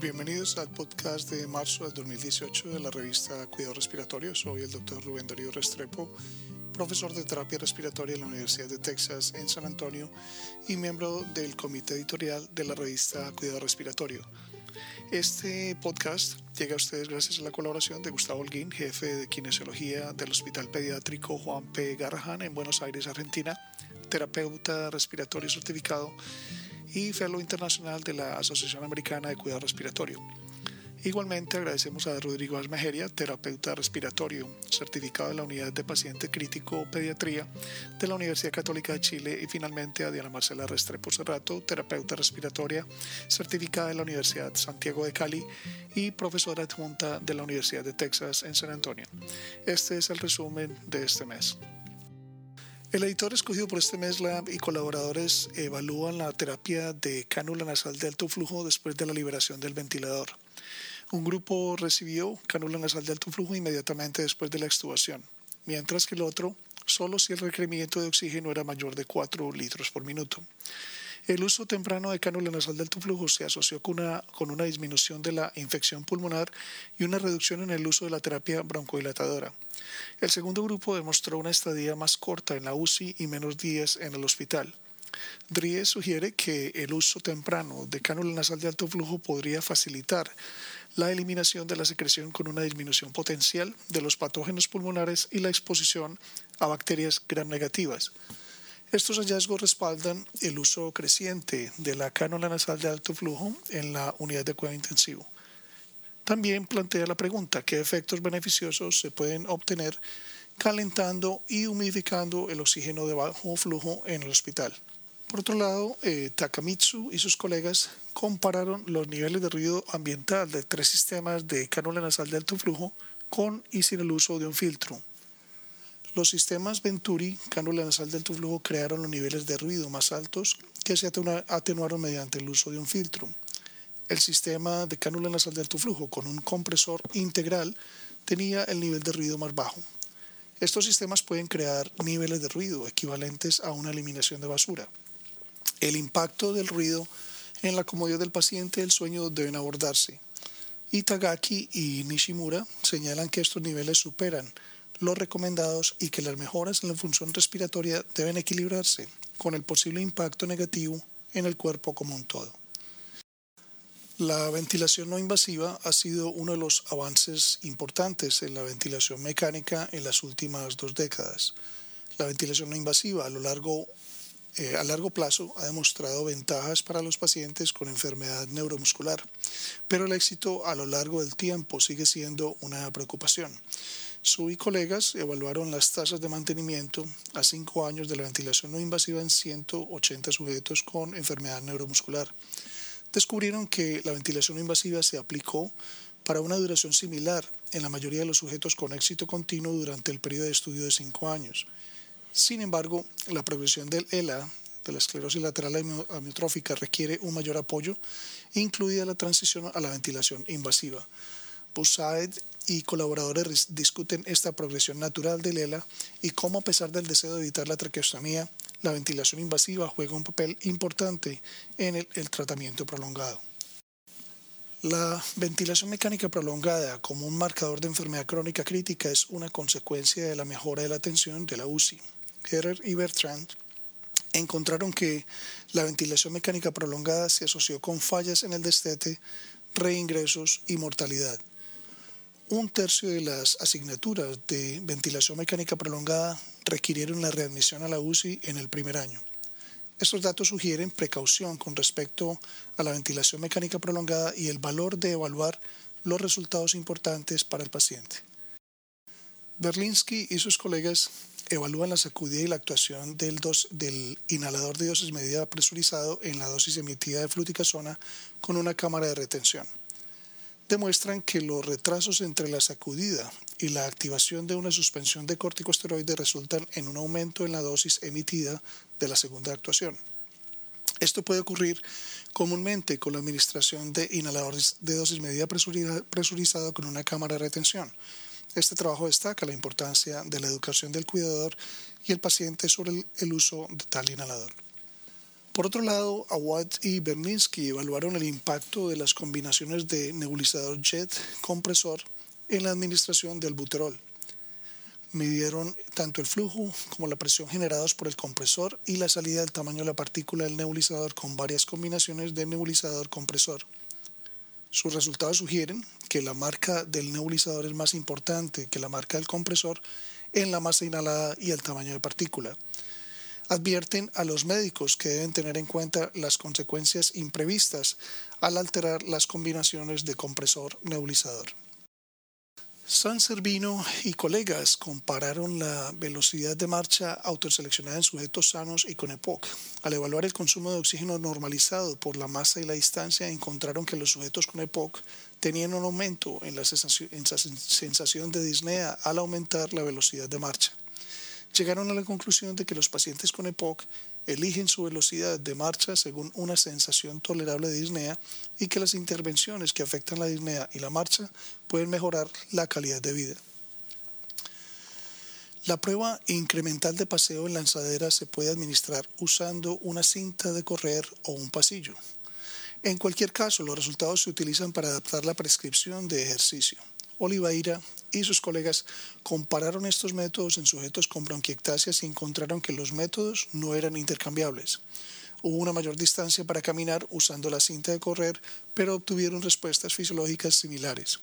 Bienvenidos al podcast de marzo del 2018 de la revista Cuidado Respiratorio. Soy el doctor Rubén Darío Restrepo, profesor de terapia respiratoria en la Universidad de Texas en San Antonio y miembro del comité editorial de la revista Cuidado Respiratorio. Este podcast llega a ustedes gracias a la colaboración de Gustavo Holguín, jefe de kinesiología del Hospital Pediátrico Juan P. Garrahan en Buenos Aires, Argentina, terapeuta respiratorio certificado y fellow internacional de la Asociación Americana de Cuidado Respiratorio. Igualmente agradecemos a Rodrigo Almejeria, terapeuta respiratorio, certificado en la Unidad de Paciente Crítico Pediatría de la Universidad Católica de Chile y finalmente a Diana Marcela Restrepo Cerrato, terapeuta respiratoria, certificada en la Universidad Santiago de Cali y profesora adjunta de la Universidad de Texas en San Antonio. Este es el resumen de este mes. El editor escogido por este mes Lab y colaboradores evalúan la terapia de cánula nasal de alto flujo después de la liberación del ventilador. Un grupo recibió cánula nasal de alto flujo inmediatamente después de la extubación, mientras que el otro solo si el requerimiento de oxígeno era mayor de 4 litros por minuto. El uso temprano de cánula nasal de alto flujo se asoció con una, con una disminución de la infección pulmonar y una reducción en el uso de la terapia broncodilatadora. El segundo grupo demostró una estadía más corta en la UCI y menos días en el hospital. Dries sugiere que el uso temprano de cánula nasal de alto flujo podría facilitar la eliminación de la secreción con una disminución potencial de los patógenos pulmonares y la exposición a bacterias gram negativas. Estos hallazgos respaldan el uso creciente de la cánula nasal de alto flujo en la unidad de cuidado intensivo. También plantea la pregunta, ¿qué efectos beneficiosos se pueden obtener calentando y humidificando el oxígeno de bajo flujo en el hospital? Por otro lado, eh, Takamitsu y sus colegas compararon los niveles de ruido ambiental de tres sistemas de cánula nasal de alto flujo con y sin el uso de un filtro. Los sistemas Venturi, cánula nasal de alto flujo, crearon los niveles de ruido más altos que se atenuaron mediante el uso de un filtro. El sistema de cánula nasal de alto flujo con un compresor integral tenía el nivel de ruido más bajo. Estos sistemas pueden crear niveles de ruido equivalentes a una eliminación de basura. El impacto del ruido en la comodidad del paciente y el sueño deben abordarse. Itagaki y Nishimura señalan que estos niveles superan los recomendados y que las mejoras en la función respiratoria deben equilibrarse con el posible impacto negativo en el cuerpo como un todo. La ventilación no invasiva ha sido uno de los avances importantes en la ventilación mecánica en las últimas dos décadas. La ventilación no invasiva a lo largo eh, a largo plazo ha demostrado ventajas para los pacientes con enfermedad neuromuscular, pero el éxito a lo largo del tiempo sigue siendo una preocupación. Su y colegas evaluaron las tasas de mantenimiento a cinco años de la ventilación no invasiva en 180 sujetos con enfermedad neuromuscular. Descubrieron que la ventilación invasiva se aplicó para una duración similar en la mayoría de los sujetos con éxito continuo durante el periodo de estudio de cinco años. Sin embargo, la progresión del ELA, de la esclerosis lateral amiotrófica, requiere un mayor apoyo, incluida la transición a la ventilación invasiva. Busaid y colaboradores discuten esta progresión natural del ELA y cómo a pesar del deseo de evitar la traqueostomía, la ventilación invasiva juega un papel importante en el, tratamiento prolongado. La ventilación mecánica prolongada como un marcador de enfermedad crónica crítica es una consecuencia de la mejora de la atención de la UCI. Herer y Bertrand encontraron que la ventilación mecánica prolongada se asoció con fallas en el destete, reingresos y mortalidad un tercio de las asignaturas de ventilación mecánica prolongada requirieron la readmisión a la UCI en el primer año. Estos datos sugieren precaución con respecto a la ventilación mecánica prolongada y el valor de evaluar los resultados importantes para el paciente. Berlinsky y sus colegas evalúan la sacudida y la actuación del, del inhalador de dosis medida presurizado en la dosis emitida de fluticasona con una cámara de retención demuestran que los retrasos entre la sacudida y la activación de una suspensión de corticosteroides resultan en un aumento en la dosis emitida de la segunda actuación. Esto puede ocurrir comúnmente con la administración de inhaladores de dosis medida presurizada con una cámara de retención. Este trabajo destaca la importancia de la educación del cuidador y el paciente sobre el uso de tal inhalador. Por otro lado, Awad y Berninsky evaluaron el impacto de las combinaciones de nebulizador jet compresor en la administración del buterol. Midieron tanto el flujo como la presión generados por el compresor y la salida del tamaño de la partícula del nebulizador con varias combinaciones de nebulizador compresor. Sus resultados sugieren que la marca del nebulizador es más importante que la marca del compresor en la masa inhalada y el tamaño de partícula advierten a los médicos que deben tener en cuenta las consecuencias imprevistas al alterar las combinaciones de compresor nebulizador. San Servino y colegas compararon la velocidad de marcha autoseleccionada en sujetos sanos y con EPOC. Al evaluar el consumo de oxígeno normalizado por la masa y la distancia, encontraron que los sujetos con EPOC tenían un aumento en la sensación de disnea al aumentar la velocidad de marcha llegaron a la conclusión de que los pacientes con EPOC eligen su velocidad de marcha según una sensación tolerable de disnea y que las intervenciones que afectan la disnea y la marcha pueden mejorar la calidad de vida. La prueba incremental de paseo en lanzadera se puede administrar usando una cinta de correr o un pasillo. En cualquier caso, los resultados se utilizan para adaptar la prescripción de ejercicio. Oliveira y sus colegas compararon estos métodos en sujetos con bronquiectasias y encontraron que los métodos no eran intercambiables. Hubo una mayor distancia para caminar usando la cinta de correr, pero obtuvieron respuestas fisiológicas similares.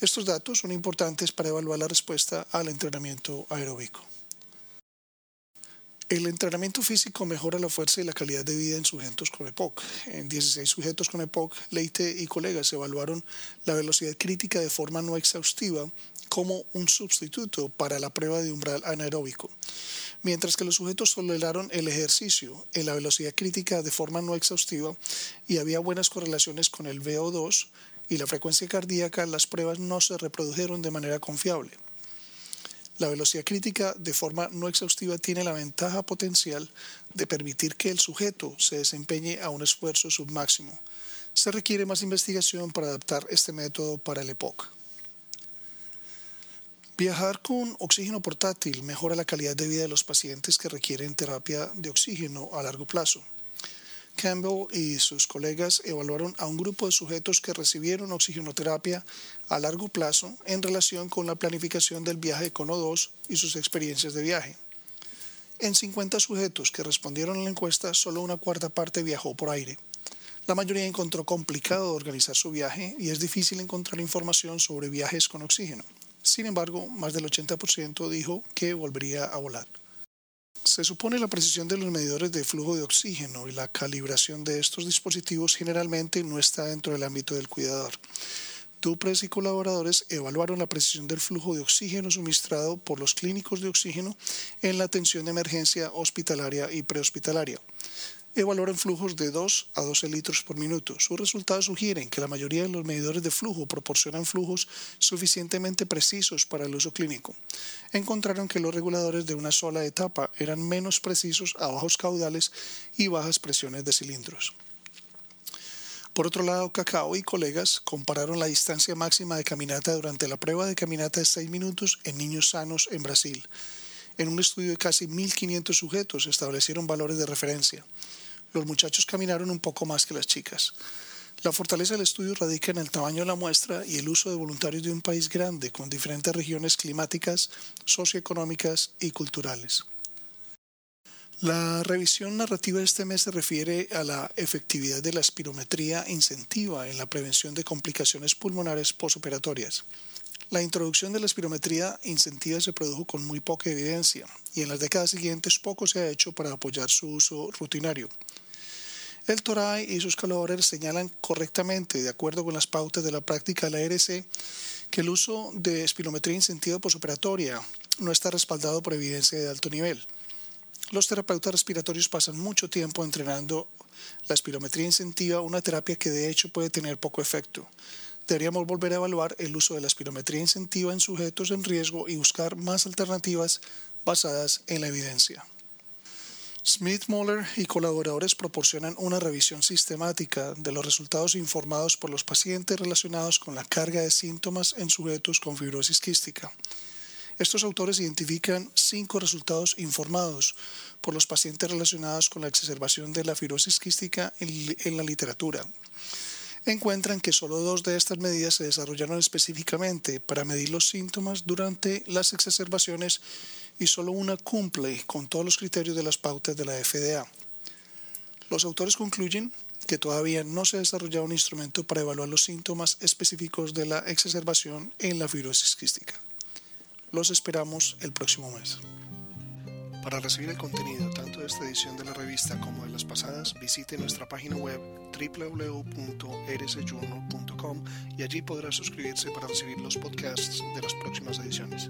Estos datos son importantes para evaluar la respuesta al entrenamiento aeróbico. El entrenamiento físico mejora la fuerza y la calidad de vida en sujetos con EPOC. En 16 sujetos con EPOC, Leite y colegas evaluaron la velocidad crítica de forma no exhaustiva como un sustituto para la prueba de umbral anaeróbico, mientras que los sujetos toleraron el ejercicio en la velocidad crítica de forma no exhaustiva y había buenas correlaciones con el VO2 y la frecuencia cardíaca, las pruebas no se reprodujeron de manera confiable. La velocidad crítica de forma no exhaustiva tiene la ventaja potencial de permitir que el sujeto se desempeñe a un esfuerzo submáximo. Se requiere más investigación para adaptar este método para el EPOC. Viajar con oxígeno portátil mejora la calidad de vida de los pacientes que requieren terapia de oxígeno a largo plazo. Campbell y sus colegas evaluaron a un grupo de sujetos que recibieron oxigenoterapia a largo plazo en relación con la planificación del viaje con O2 y sus experiencias de viaje. En 50 sujetos que respondieron a la encuesta, solo una cuarta parte viajó por aire. La mayoría encontró complicado organizar su viaje y es difícil encontrar información sobre viajes con oxígeno. Sin embargo, más del 80% dijo que volvería a volar. Se supone la precisión de los medidores de flujo de oxígeno y la calibración de estos dispositivos generalmente no está dentro del ámbito del cuidador. Dupres y colaboradores evaluaron la precisión del flujo de oxígeno suministrado por los clínicos de oxígeno en la atención de emergencia hospitalaria y prehospitalaria evaluaron flujos de 2 a 12 litros por minuto. Sus resultados sugieren que la mayoría de los medidores de flujo proporcionan flujos suficientemente precisos para el uso clínico. Encontraron que los reguladores de una sola etapa eran menos precisos a bajos caudales y bajas presiones de cilindros. Por otro lado, Cacao y colegas compararon la distancia máxima de caminata durante la prueba de caminata de 6 minutos en niños sanos en Brasil. En un estudio de casi 1.500 sujetos establecieron valores de referencia los muchachos caminaron un poco más que las chicas. La fortaleza del estudio radica en el tamaño de la muestra y el uso de voluntarios de un país grande con diferentes regiones climáticas, socioeconómicas y culturales. La revisión narrativa de este mes se refiere a la efectividad de la espirometría incentiva en la prevención de complicaciones pulmonares posoperatorias. La introducción de la espirometría incentiva se produjo con muy poca evidencia y en las décadas siguientes poco se ha hecho para apoyar su uso rutinario. El Toray y sus colaboradores señalan correctamente, de acuerdo con las pautas de la práctica de la ARC, que el uso de espirometría incentiva posoperatoria no está respaldado por evidencia de alto nivel. Los terapeutas respiratorios pasan mucho tiempo entrenando la espirometría incentiva, una terapia que de hecho puede tener poco efecto. Deberíamos volver a evaluar el uso de la espirometría incentiva en sujetos en riesgo y buscar más alternativas basadas en la evidencia. Smith, Moller y colaboradores proporcionan una revisión sistemática de los resultados informados por los pacientes relacionados con la carga de síntomas en sujetos con fibrosis quística. Estos autores identifican cinco resultados informados por los pacientes relacionados con la exacerbación de la fibrosis quística en, la literatura. Encuentran que solo dos de estas medidas se desarrollaron específicamente para medir los síntomas durante las exacerbaciones y solo una cumple con todos los criterios de las pautas de la FDA. Los autores concluyen que todavía no se ha desarrollado un instrumento para evaluar los síntomas específicos de la exacerbación en la fibrosis quística. Los esperamos el próximo mes. Para recibir el contenido tanto de esta edición de la revista como de las pasadas, visite nuestra página web www.rsjournal.com y allí podrá suscribirse para recibir los podcasts de las próximas ediciones.